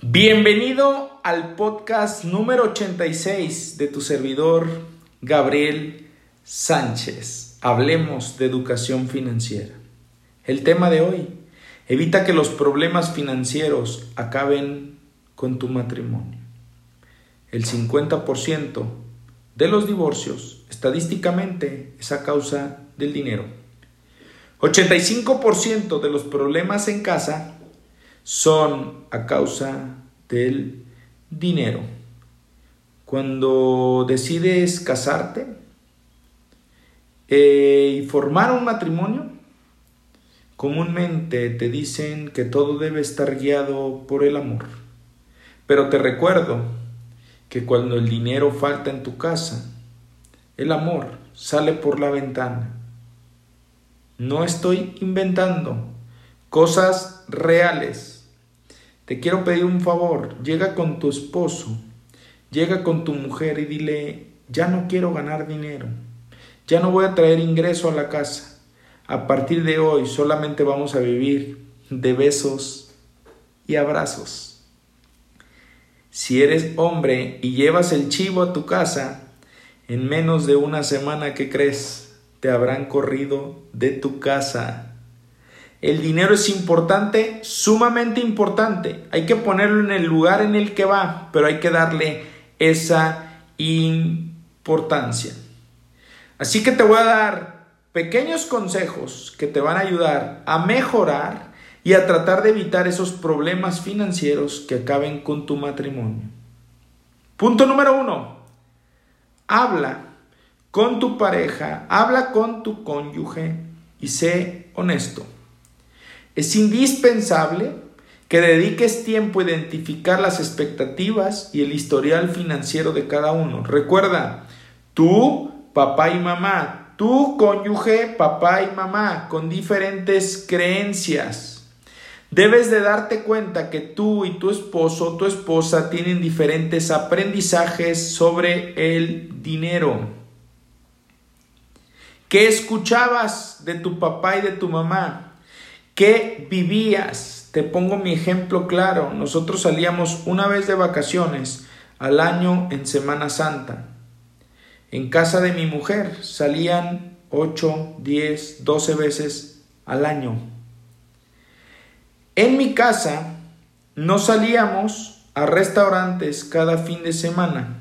Bienvenido al podcast número 86 de tu servidor Gabriel Sánchez. Hablemos de educación financiera. El tema de hoy, evita que los problemas financieros acaben con tu matrimonio. El 50% de los divorcios estadísticamente es a causa del dinero. 85% de los problemas en casa son a causa del dinero. Cuando decides casarte eh, y formar un matrimonio, comúnmente te dicen que todo debe estar guiado por el amor. Pero te recuerdo que cuando el dinero falta en tu casa, el amor sale por la ventana. No estoy inventando cosas reales te quiero pedir un favor, llega con tu esposo, llega con tu mujer y dile, ya no quiero ganar dinero, ya no voy a traer ingreso a la casa, a partir de hoy solamente vamos a vivir de besos y abrazos. Si eres hombre y llevas el chivo a tu casa, en menos de una semana que crees, te habrán corrido de tu casa. El dinero es importante, sumamente importante. Hay que ponerlo en el lugar en el que va, pero hay que darle esa importancia. Así que te voy a dar pequeños consejos que te van a ayudar a mejorar y a tratar de evitar esos problemas financieros que acaben con tu matrimonio. Punto número uno. Habla con tu pareja, habla con tu cónyuge y sé honesto. Es indispensable que dediques tiempo a identificar las expectativas y el historial financiero de cada uno. Recuerda, tú, papá y mamá, tú, cónyuge, papá y mamá, con diferentes creencias. Debes de darte cuenta que tú y tu esposo o tu esposa tienen diferentes aprendizajes sobre el dinero. ¿Qué escuchabas de tu papá y de tu mamá? ¿Qué vivías? Te pongo mi ejemplo claro. Nosotros salíamos una vez de vacaciones al año en Semana Santa. En casa de mi mujer salían 8, 10, 12 veces al año. En mi casa no salíamos a restaurantes cada fin de semana.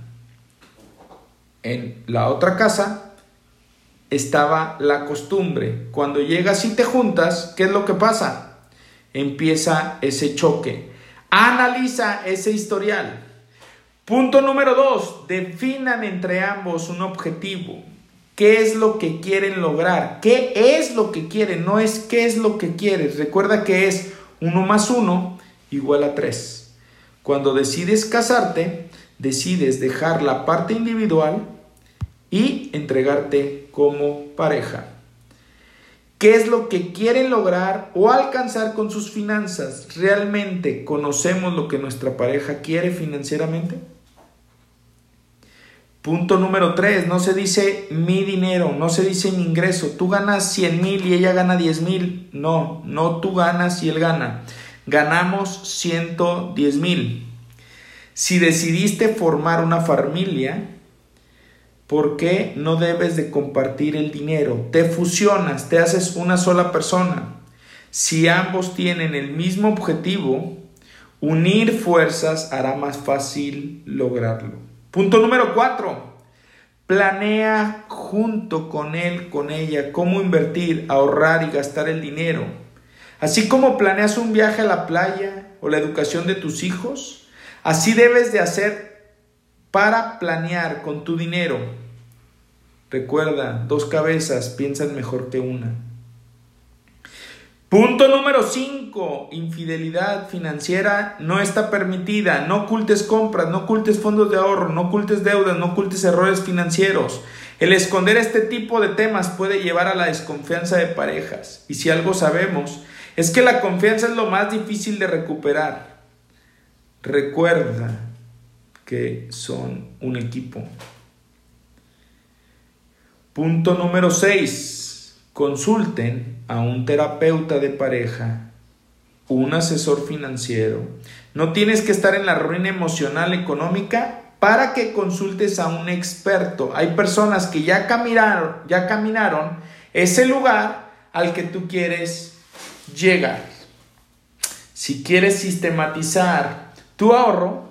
En la otra casa estaba la costumbre. Cuando llegas y te juntas, ¿qué es lo que pasa? Empieza ese choque. Analiza ese historial. Punto número dos, definan entre ambos un objetivo. ¿Qué es lo que quieren lograr? ¿Qué es lo que quieren? No es qué es lo que quieres. Recuerda que es uno más uno igual a tres. Cuando decides casarte, decides dejar la parte individual y entregarte como pareja. ¿Qué es lo que quieren lograr o alcanzar con sus finanzas? ¿Realmente conocemos lo que nuestra pareja quiere financieramente? Punto número 3, no se dice mi dinero, no se dice mi ingreso. Tú ganas 100 mil y ella gana 10 mil. No, no tú ganas y él gana. Ganamos 110 mil. Si decidiste formar una familia, ¿Por qué no debes de compartir el dinero? Te fusionas, te haces una sola persona. Si ambos tienen el mismo objetivo, unir fuerzas hará más fácil lograrlo. Punto número cuatro. Planea junto con él, con ella, cómo invertir, ahorrar y gastar el dinero. Así como planeas un viaje a la playa o la educación de tus hijos, así debes de hacer para planear con tu dinero. Recuerda, dos cabezas piensan mejor que una. Punto número 5. Infidelidad financiera no está permitida. No ocultes compras, no ocultes fondos de ahorro, no ocultes deudas, no ocultes errores financieros. El esconder este tipo de temas puede llevar a la desconfianza de parejas. Y si algo sabemos, es que la confianza es lo más difícil de recuperar. Recuerda, que son un equipo. Punto número 6. Consulten a un terapeuta de pareja un asesor financiero. No tienes que estar en la ruina emocional económica para que consultes a un experto. Hay personas que ya caminaron, ya caminaron ese lugar al que tú quieres llegar. Si quieres sistematizar tu ahorro,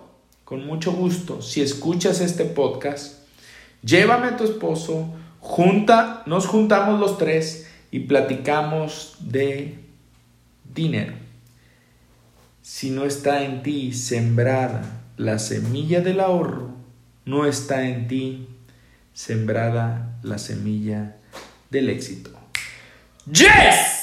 con mucho gusto, si escuchas este podcast, llévame a tu esposo, junta, nos juntamos los tres y platicamos de dinero. Si no está en ti sembrada la semilla del ahorro, no está en ti sembrada la semilla del éxito. ¡Yes!